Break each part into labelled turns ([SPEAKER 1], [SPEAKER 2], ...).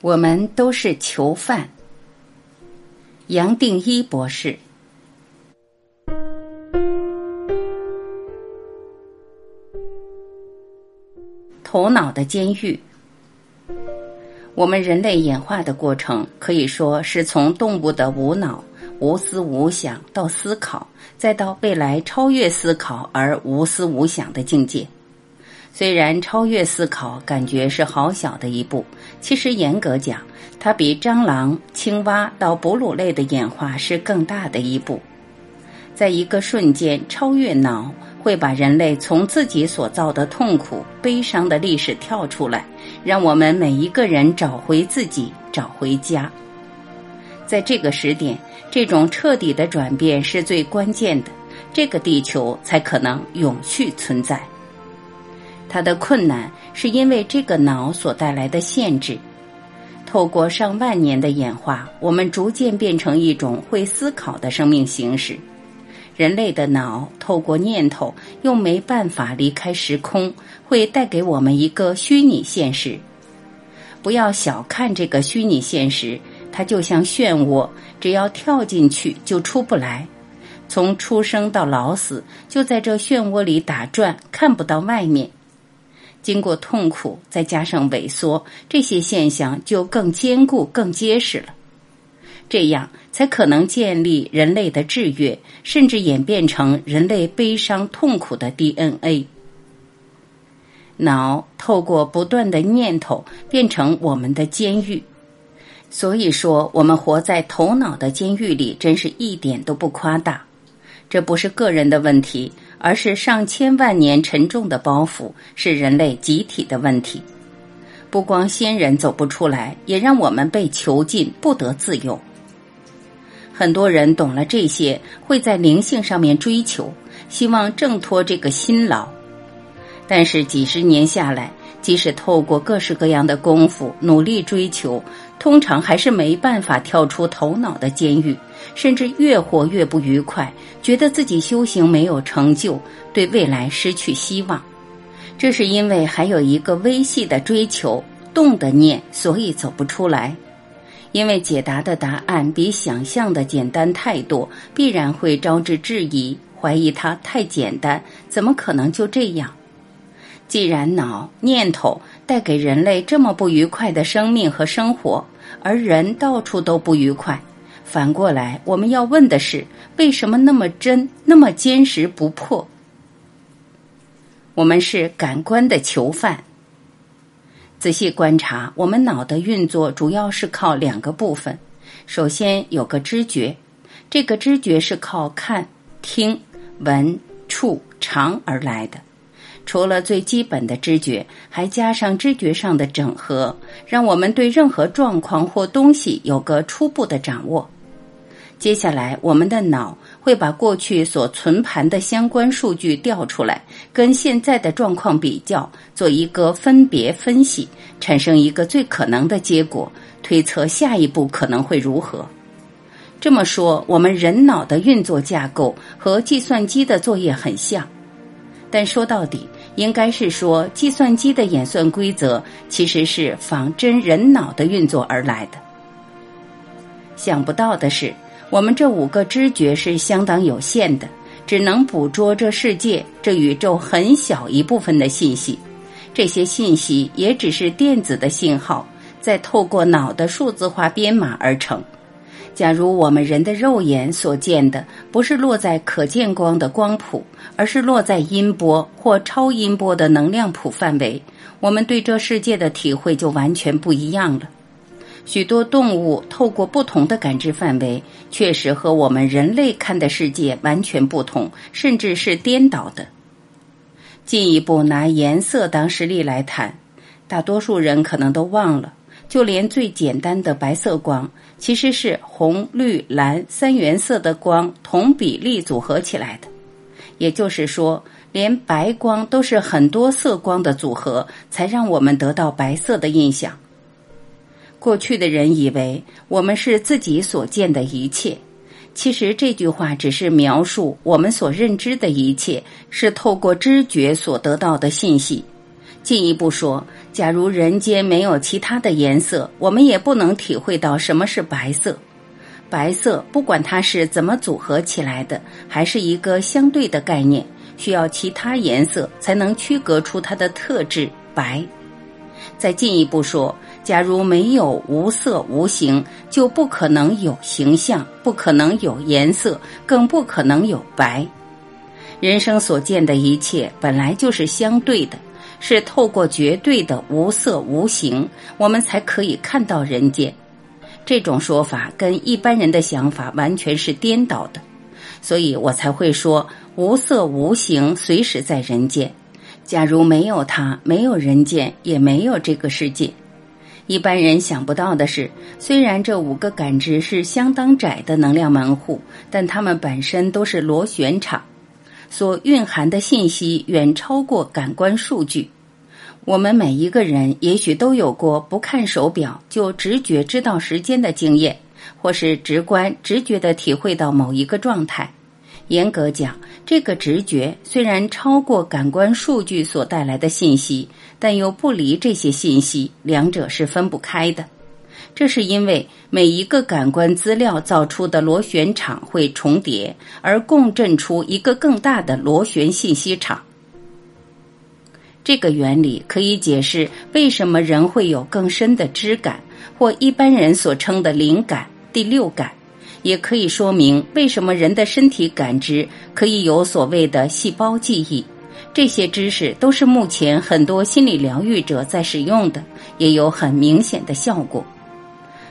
[SPEAKER 1] 我们都是囚犯。杨定一博士，头脑的监狱。我们人类演化的过程，可以说是从动物的无脑、无思无想到思考，再到未来超越思考而无思无想的境界。虽然超越思考感觉是好小的一步，其实严格讲，它比蟑螂、青蛙到哺乳类的演化是更大的一步。在一个瞬间超越脑，会把人类从自己所造的痛苦、悲伤的历史跳出来，让我们每一个人找回自己，找回家。在这个时点，这种彻底的转变是最关键的，这个地球才可能永续存在。它的困难是因为这个脑所带来的限制。透过上万年的演化，我们逐渐变成一种会思考的生命形式。人类的脑透过念头又没办法离开时空，会带给我们一个虚拟现实。不要小看这个虚拟现实，它就像漩涡，只要跳进去就出不来。从出生到老死，就在这漩涡里打转，看不到外面。经过痛苦，再加上萎缩，这些现象就更坚固、更结实了。这样才可能建立人类的制约，甚至演变成人类悲伤痛苦的 DNA。脑透过不断的念头变成我们的监狱，所以说我们活在头脑的监狱里，真是一点都不夸大。这不是个人的问题。而是上千万年沉重的包袱，是人类集体的问题。不光先人走不出来，也让我们被囚禁，不得自由。很多人懂了这些，会在灵性上面追求，希望挣脱这个辛劳。但是几十年下来，即使透过各式各样的功夫努力追求，通常还是没办法跳出头脑的监狱。甚至越活越不愉快，觉得自己修行没有成就，对未来失去希望。这是因为还有一个微细的追求动的念，所以走不出来。因为解答的答案比想象的简单太多，必然会招致质疑，怀疑它太简单，怎么可能就这样？既然脑念头带给人类这么不愉快的生命和生活，而人到处都不愉快。反过来，我们要问的是：为什么那么真，那么坚实不破？我们是感官的囚犯。仔细观察，我们脑的运作主要是靠两个部分。首先有个知觉，这个知觉是靠看、听、闻、触、尝而来的。除了最基本的知觉，还加上知觉上的整合，让我们对任何状况或东西有个初步的掌握。接下来，我们的脑会把过去所存盘的相关数据调出来，跟现在的状况比较，做一个分别分析，产生一个最可能的结果，推测下一步可能会如何。这么说，我们人脑的运作架构和计算机的作业很像，但说到底，应该是说计算机的演算规则其实是仿真人脑的运作而来的。想不到的是。我们这五个知觉是相当有限的，只能捕捉这世界、这宇宙很小一部分的信息。这些信息也只是电子的信号，再透过脑的数字化编码而成。假如我们人的肉眼所见的不是落在可见光的光谱，而是落在音波或超音波的能量谱范围，我们对这世界的体会就完全不一样了。许多动物透过不同的感知范围，确实和我们人类看的世界完全不同，甚至是颠倒的。进一步拿颜色当实例来谈，大多数人可能都忘了，就连最简单的白色光，其实是红、绿、蓝三原色的光同比例组合起来的。也就是说，连白光都是很多色光的组合，才让我们得到白色的印象。过去的人以为我们是自己所见的一切，其实这句话只是描述我们所认知的一切是透过知觉所得到的信息。进一步说，假如人间没有其他的颜色，我们也不能体会到什么是白色。白色不管它是怎么组合起来的，还是一个相对的概念，需要其他颜色才能区隔出它的特质白。再进一步说，假如没有无色无形，就不可能有形象，不可能有颜色，更不可能有白。人生所见的一切本来就是相对的，是透过绝对的无色无形，我们才可以看到人间。这种说法跟一般人的想法完全是颠倒的，所以我才会说无色无形，随时在人间。假如没有它，没有人间，也没有这个世界。一般人想不到的是，虽然这五个感知是相当窄的能量门户，但它们本身都是螺旋场，所蕴含的信息远超过感官数据。我们每一个人也许都有过不看手表就直觉知道时间的经验，或是直观直觉的体会到某一个状态。严格讲，这个直觉虽然超过感官数据所带来的信息，但又不离这些信息，两者是分不开的。这是因为每一个感官资料造出的螺旋场会重叠，而共振出一个更大的螺旋信息场。这个原理可以解释为什么人会有更深的知感，或一般人所称的灵感、第六感。也可以说明为什么人的身体感知可以有所谓的细胞记忆。这些知识都是目前很多心理疗愈者在使用的，也有很明显的效果。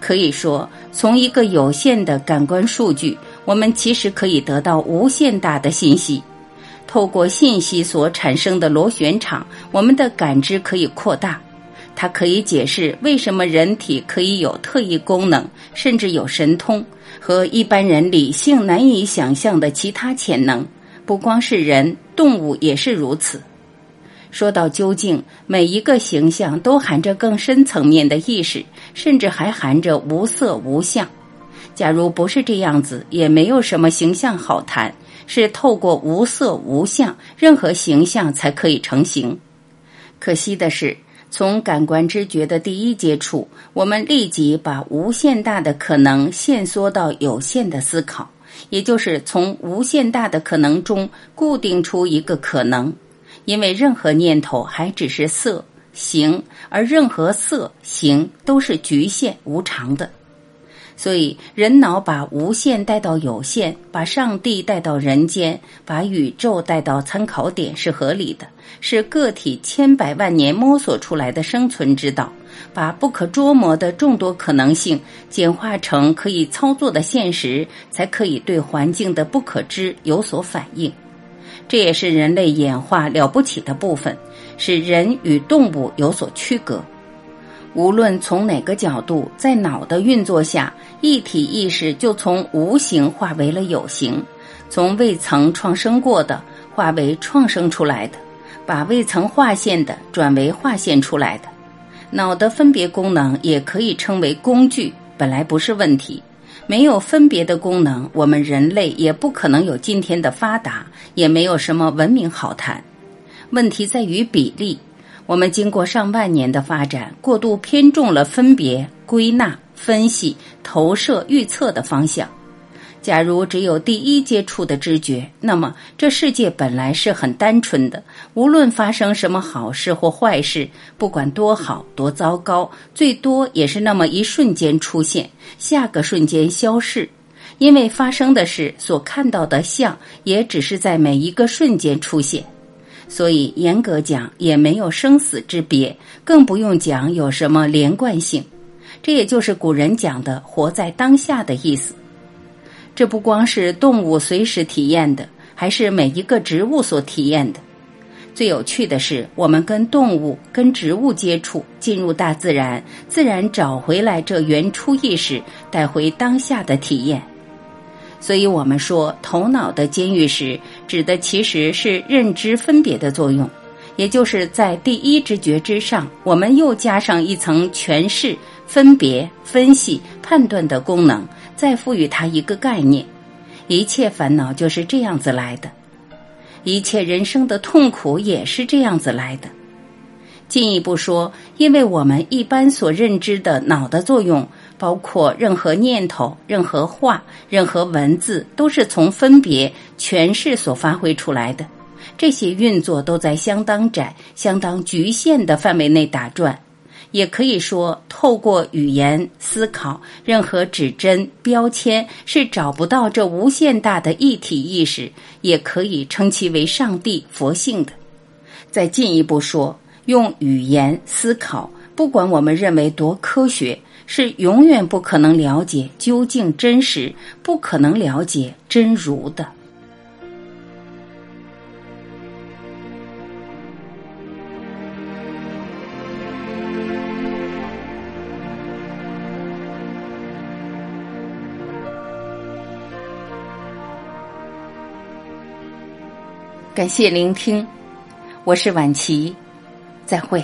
[SPEAKER 1] 可以说，从一个有限的感官数据，我们其实可以得到无限大的信息。透过信息所产生的螺旋场，我们的感知可以扩大。它可以解释为什么人体可以有特异功能，甚至有神通。和一般人理性难以想象的其他潜能，不光是人，动物也是如此。说到究竟，每一个形象都含着更深层面的意识，甚至还含着无色无相。假如不是这样子，也没有什么形象好谈。是透过无色无相，任何形象才可以成型。可惜的是。从感官知觉的第一接触，我们立即把无限大的可能限缩到有限的思考，也就是从无限大的可能中固定出一个可能，因为任何念头还只是色形，而任何色形都是局限无常的。所以，人脑把无限带到有限，把上帝带到人间，把宇宙带到参考点是合理的，是个体千百万年摸索出来的生存之道。把不可捉摸的众多可能性简化成可以操作的现实，才可以对环境的不可知有所反应。这也是人类演化了不起的部分，使人与动物有所区隔。无论从哪个角度，在脑的运作下，一体意识就从无形化为了有形，从未曾创生过的化为创生出来的，把未曾划线的转为划线出来的。脑的分别功能也可以称为工具，本来不是问题。没有分别的功能，我们人类也不可能有今天的发达，也没有什么文明好谈。问题在于比例。我们经过上万年的发展，过度偏重了分别、归纳、分析、投射、预测的方向。假如只有第一接触的知觉，那么这世界本来是很单纯的。无论发生什么好事或坏事，不管多好多糟糕，最多也是那么一瞬间出现，下个瞬间消逝。因为发生的事所看到的像，也只是在每一个瞬间出现。所以，严格讲也没有生死之别，更不用讲有什么连贯性。这也就是古人讲的“活在当下”的意思。这不光是动物随时体验的，还是每一个植物所体验的。最有趣的是，我们跟动物、跟植物接触，进入大自然，自然找回来这原初意识，带回当下的体验。所以我们说，头脑的监狱时，指的其实是认知分别的作用，也就是在第一知觉之上，我们又加上一层诠释、分别、分析、判断的功能，再赋予它一个概念。一切烦恼就是这样子来的，一切人生的痛苦也是这样子来的。进一步说，因为我们一般所认知的脑的作用，包括任何念头、任何话、任何文字，都是从分别、诠释所发挥出来的。这些运作都在相当窄、相当局限的范围内打转。也可以说，透过语言思考，任何指针、标签是找不到这无限大的一体意识，也可以称其为上帝、佛性的。再进一步说。用语言思考，不管我们认为多科学，是永远不可能了解究竟真实，不可能了解真如的。感谢聆听，我是晚琪。再会。